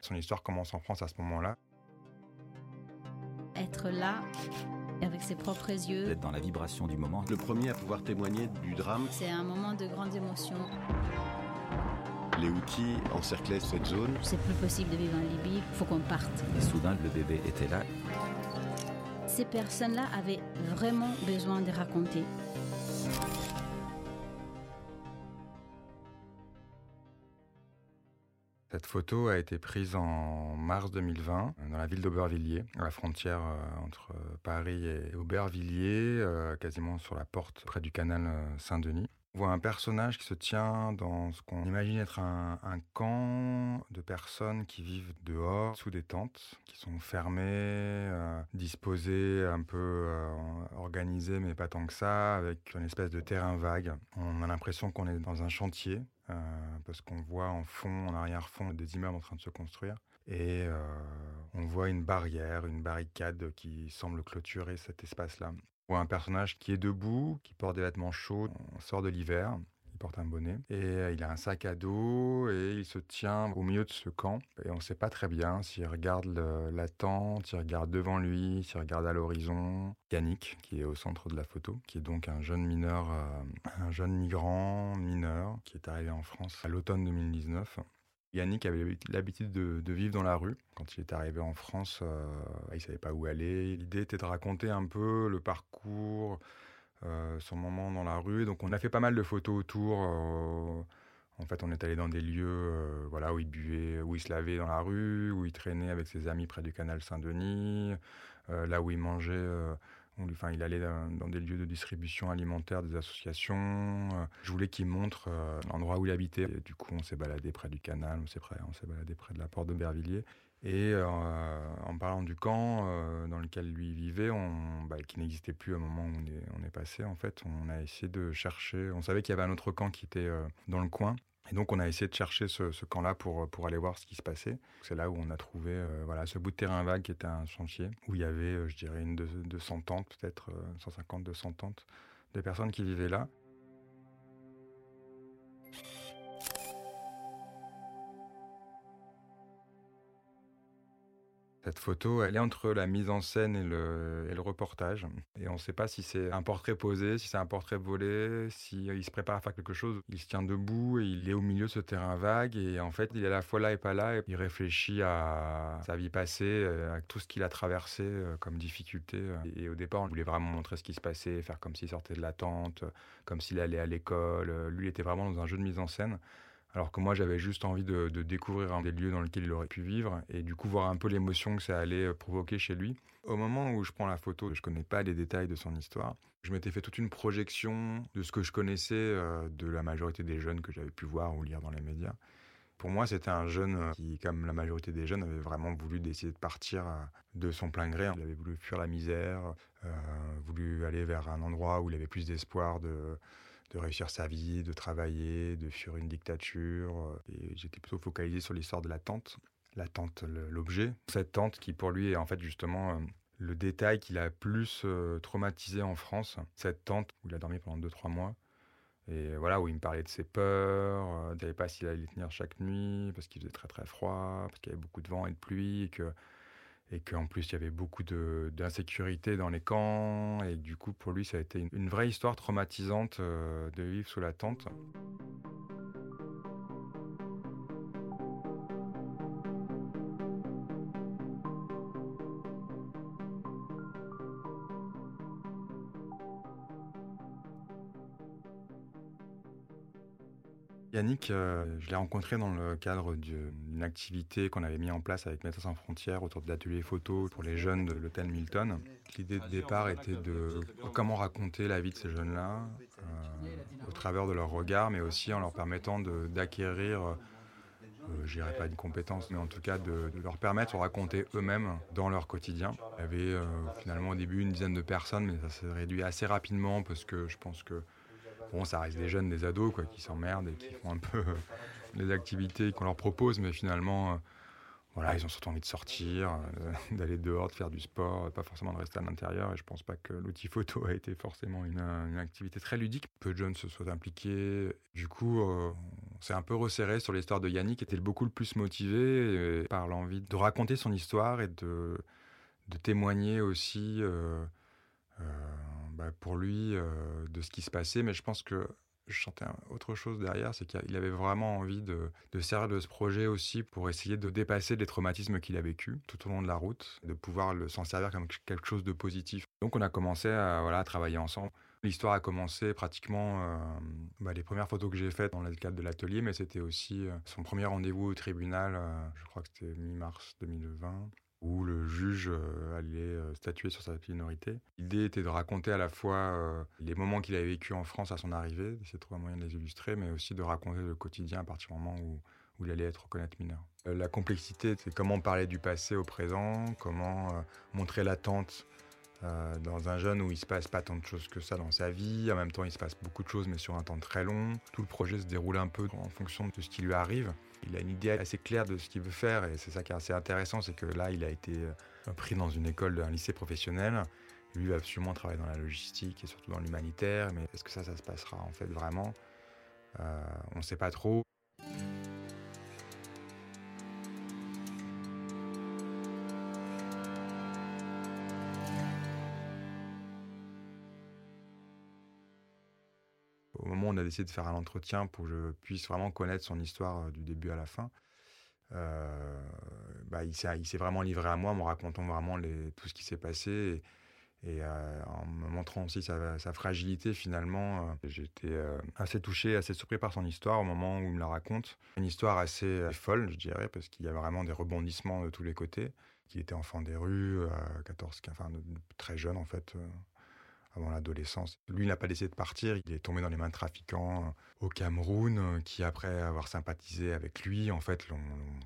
Son histoire commence en France à ce moment-là. Être là, avec ses propres yeux. D'être dans la vibration du moment. Le premier à pouvoir témoigner du drame. C'est un moment de grande émotion. Les outils encerclaient cette zone. C'est plus possible de vivre en Libye, il faut qu'on parte. Et soudain, le bébé était là. Ces personnes-là avaient vraiment besoin de raconter. Cette photo a été prise en mars 2020 dans la ville d'Aubervilliers, à la frontière euh, entre Paris et Aubervilliers, euh, quasiment sur la porte près du canal euh, Saint-Denis. On voit un personnage qui se tient dans ce qu'on imagine être un, camp de personnes qui vivent dehors, sous des tentes, qui sont fermées, euh, disposées, un peu euh, organisées, mais pas tant que ça, avec une espèce de terrain vague. On a l'impression qu'on est dans un chantier, euh, parce qu'on voit en fond, en arrière-fond, des immeubles en train de se construire. Et on voit une barrière, une barricade qui semble clôturer cet espace-là. Un personnage qui est debout, qui porte des vêtements chauds, on sort de l'hiver, il porte un bonnet, et euh, il a un sac à dos, et il se tient au milieu de ce camp. Et on ne sait pas très bien s'il regarde la tente, s'il regarde devant lui, s'il regarde à l'horizon. Yannick, qui est au centre de la photo, qui est donc un jeune mineur, euh, un jeune migrant mineur, qui est arrivé en France à l'automne 2019. Yannick avait l'habitude de, vivre dans la rue. Quand il est arrivé en France, euh, il savait pas où aller. L'idée était de raconter un peu le parcours, euh, son moment dans la rue. Donc on a fait pas mal de photos autour. Euh, en fait, on est allé dans des lieux voilà, où il buvait, où il se lavait dans la rue, où il traînait avec ses amis près du canal Saint-Denis, là où il mangeait. Euh, enfin, il allait dans, des lieux de distribution alimentaire, des associations. je voulais qu'il montre l'endroit où il habitait. Du coup, on s'est baladé près du canal, on s'est baladé près de la porte de Bervilliers. Et euh, en parlant du camp euh, dans lequel lui vivait, bah, qui n'existait plus au moment où on est, passé, en fait, on a essayé de chercher. On savait qu'il y avait un autre camp qui était euh, dans le coin. Et donc, on a essayé de chercher ce, camp-là pour, pour aller voir ce qui se passait. C'est là où on a trouvé euh, voilà, ce bout de terrain vague qui était un chantier, où il y avait, euh, je dirais, une 200 tentes, peut-être 150, 200 tentes de personnes qui vivaient là. Cette photo, elle est entre la mise en scène et le, reportage. Et on ne sait pas si c'est un portrait posé, si c'est un portrait volé, s'il il se prépare à faire quelque chose. Il se tient debout et il est au milieu de ce terrain vague. Et en fait, il est à la fois là et pas là. Et il réfléchit à sa vie passée, à tout ce qu'il a traversé euh, comme difficulté. Et au départ, on voulait vraiment montrer ce qui se passait, faire comme s'il sortait de la tente, comme s'il allait à l'école. Lui, il était vraiment dans un jeu de mise en scène. Alors que moi, j'avais juste envie de, découvrir un des lieux dans lesquels il aurait pu vivre et du coup voir un peu l'émotion que ça allait provoquer chez lui. Au moment où je prends la photo, je connais pas les détails de son histoire. Je m'étais fait toute une projection de ce que je connaissais euh, de la majorité des jeunes que j'avais pu voir ou lire dans les médias. Pour moi, c'était un jeune qui, comme la majorité des jeunes, avait vraiment voulu décider de partir euh, de son plein gré. Il avait voulu fuir la misère, euh, voulu aller vers un endroit où il avait plus d'espoir de de réussir sa vie, de travailler, de fuir une dictature. Et j'étais plutôt focalisé sur l'histoire de la tente, la tente, l'objet. Cette tente qui pour lui est en fait justement euh, le détail qu'il a plus euh, traumatisé en France. Cette tente où il a dormi pendant 2-3 mois. Et voilà, où il me parlait de ses peurs, euh, il ne savait pas s'il allait tenir chaque nuit, parce qu'il faisait très très froid, parce qu'il y avait beaucoup de vent et de pluie, et que et qu'en plus il y avait beaucoup d'insécurité dans les camps et du coup pour lui ça a été une, une vraie histoire traumatisante euh, de vivre sous la tente. Yannick, euh, je l'ai rencontré dans le cadre d'une activité qu'on avait mis en place avec Médecins sans frontières autour de l'atelier photo pour les jeunes de l'hôtel Milton. L'idée de départ était de comment raconter la vie de ces jeunes-là euh, au travers de leur regard, mais aussi en leur permettant d'acquérir, euh, je dirais pas une compétence, mais en tout cas de, de leur permettre de raconter eux-mêmes dans leur quotidien. Il y avait euh, finalement au début une dizaine de personnes, mais ça s'est réduit assez rapidement parce que je pense que Bon, ça reste des jeunes, des ados, quoi, qui s'emmerdent et qui font un peu les activités qu'on leur propose, mais finalement, euh, voilà, ils ont surtout envie de sortir, euh, d'aller dehors, de faire du sport, pas forcément de rester à l'intérieur. Et je pense pas que l'outil photo a été forcément une, activité très ludique. Peu de jeunes se sont impliqués. Du coup, euh, On s'est un peu resserré sur l'histoire de Yannick, qui était beaucoup le plus motivé euh, par l'envie de raconter son histoire et de, témoigner aussi euh, euh, bah, pour lui de ce qui se passait. Mais je pense que je chantais autre chose derrière, c'est qu'il avait vraiment envie de, de servir de ce projet aussi pour essayer de dépasser les traumatismes qu'il a vécu tout au long de la route, de pouvoir s'en servir comme quelque chose de positif. Donc on a commencé à, voilà, travailler ensemble. L'histoire a commencé pratiquement euh, bah, les premières photos que j'ai faites dans le cadre de l'atelier, mais c'était aussi euh, son premier rendez-vous au tribunal, euh, je crois que c'était mi-mars 2020 où le juge allait statuer sur sa minorité. L'idée était de raconter à la fois les moments qu'il avait vécu en France à son arrivée, d'essayer de trouver un moyen de les illustrer, mais aussi de raconter le quotidien à partir du moment où, où il allait être reconnaître mineur. la complexité, c'est comment parler du passé au présent, comment montrer l'attente euh, dans un jeune où il se passe pas tant de choses que ça dans sa vie. En même temps, il se passe beaucoup de choses, mais sur un temps très long. Tout le projet se déroule un peu en fonction de ce qui lui arrive. Il a une idée assez claire de ce qu'il veut faire, et c'est ça qui est assez intéressant, c'est que là, il a été euh, pris dans une école, un lycée professionnel. Lui va absolument travailler dans la logistique et surtout dans l'humanitaire, mais est-ce que ça, ça se passera en fait vraiment? Euh, On ne sait pas trop. Décidé de faire un entretien pour que je puisse vraiment connaître son histoire euh, du début à la fin, euh, bah, il s'est vraiment livré à moi en me racontant vraiment tout ce qui s'est passé et, euh, en me montrant aussi sa, fragilité finalement. J'étais assez touché, assez surpris par son histoire au moment où il me la raconte. Une histoire assez folle, je dirais, parce qu'il y a vraiment des rebondissements de tous les côtés. Qu'il était enfant des rues, à 14, enfin très jeune en fait l'adolescence. Lui, il n'a pas décidé de partir. Il est tombé dans les mains de trafiquants euh, au Cameroun, euh, qui après avoir sympathisé avec lui, en fait, l'ont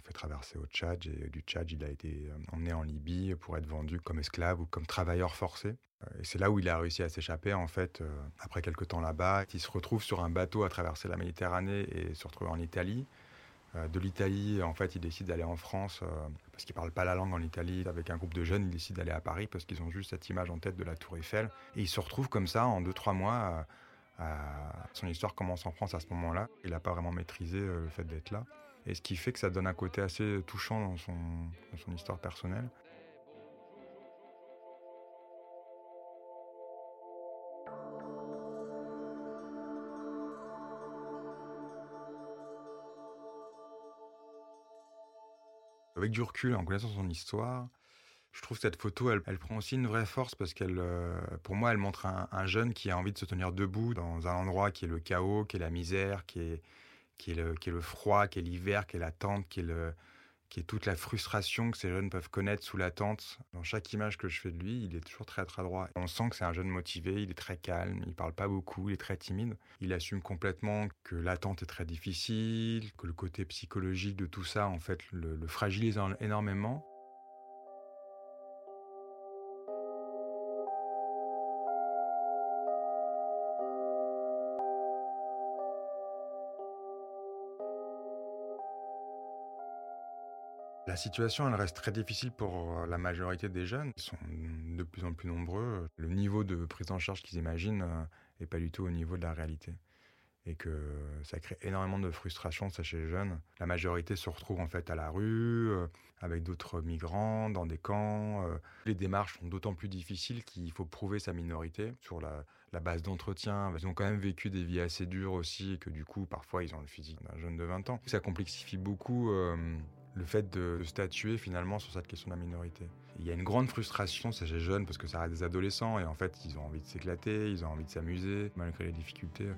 fait traverser au Tchad. Et du Tchad, il a été euh, emmené en Libye pour être vendu comme esclave ou comme travailleur forcé. Et c'est là où il a réussi à s'échapper, en fait, après quelques temps là-bas. Il se retrouve sur un bateau à traverser la Méditerranée et se retrouve en Italie. Euh, de l'Italie, en fait, il décide d'aller en France euh, parce qu'il ne parle pas la langue en Italie. Avec un groupe de jeunes, il décide d'aller à Paris parce qu'ils ont juste cette image en tête de la Tour Eiffel. Et il se retrouve comme ça en 2-3 mois. son histoire commence en France à ce moment-là. Il n'a pas vraiment maîtrisé euh, le fait d'être là. Et ce qui fait que ça donne un côté assez touchant dans son histoire personnelle. Avec du recul, en connaissant son histoire, je trouve que cette photo, elle, prend aussi une vraie force parce qu'elle, euh, pour moi, elle montre un, jeune qui a envie de se tenir debout dans un endroit qui est le chaos, qui est la misère, qui est, le, qui est le froid, qui est l'hiver, qui est l'attente, qui est le, qui est toute la frustration que ces jeunes peuvent connaître sous l'attente. Dans chaque image que je fais de lui, il est toujours très très droit. On sent que c'est un jeune motivé, il est très calme, il parle pas beaucoup, il est très timide. Il assume complètement que l'attente est très difficile, que le côté psychologique de tout ça, en fait, le, le fragilise énormément. La situation, elle reste très difficile pour euh, la majorité des jeunes. Ils sont de plus en plus nombreux. Le niveau de prise en charge qu'ils imaginent n'est euh, pas du tout au niveau de la réalité. Et que ça crée énormément de frustration, ça, chez les jeunes. La majorité se retrouve en fait à la rue, euh, avec d'autres migrants, dans des camps. Les démarches sont d'autant plus difficiles qu'il faut prouver sa minorité sur la, base d'entretien. Ils ont quand même vécu des vies assez dures aussi, et que du coup, parfois, ils ont le physique d'un jeune de 20 ans. Ça complexifie beaucoup le fait de, statuer finalement sur cette question de la minorité. Il y a une grande frustration chez les jeunes parce que ça reste des adolescents et en fait ils ont envie de s'éclater, ils ont envie de s'amuser malgré les difficultés.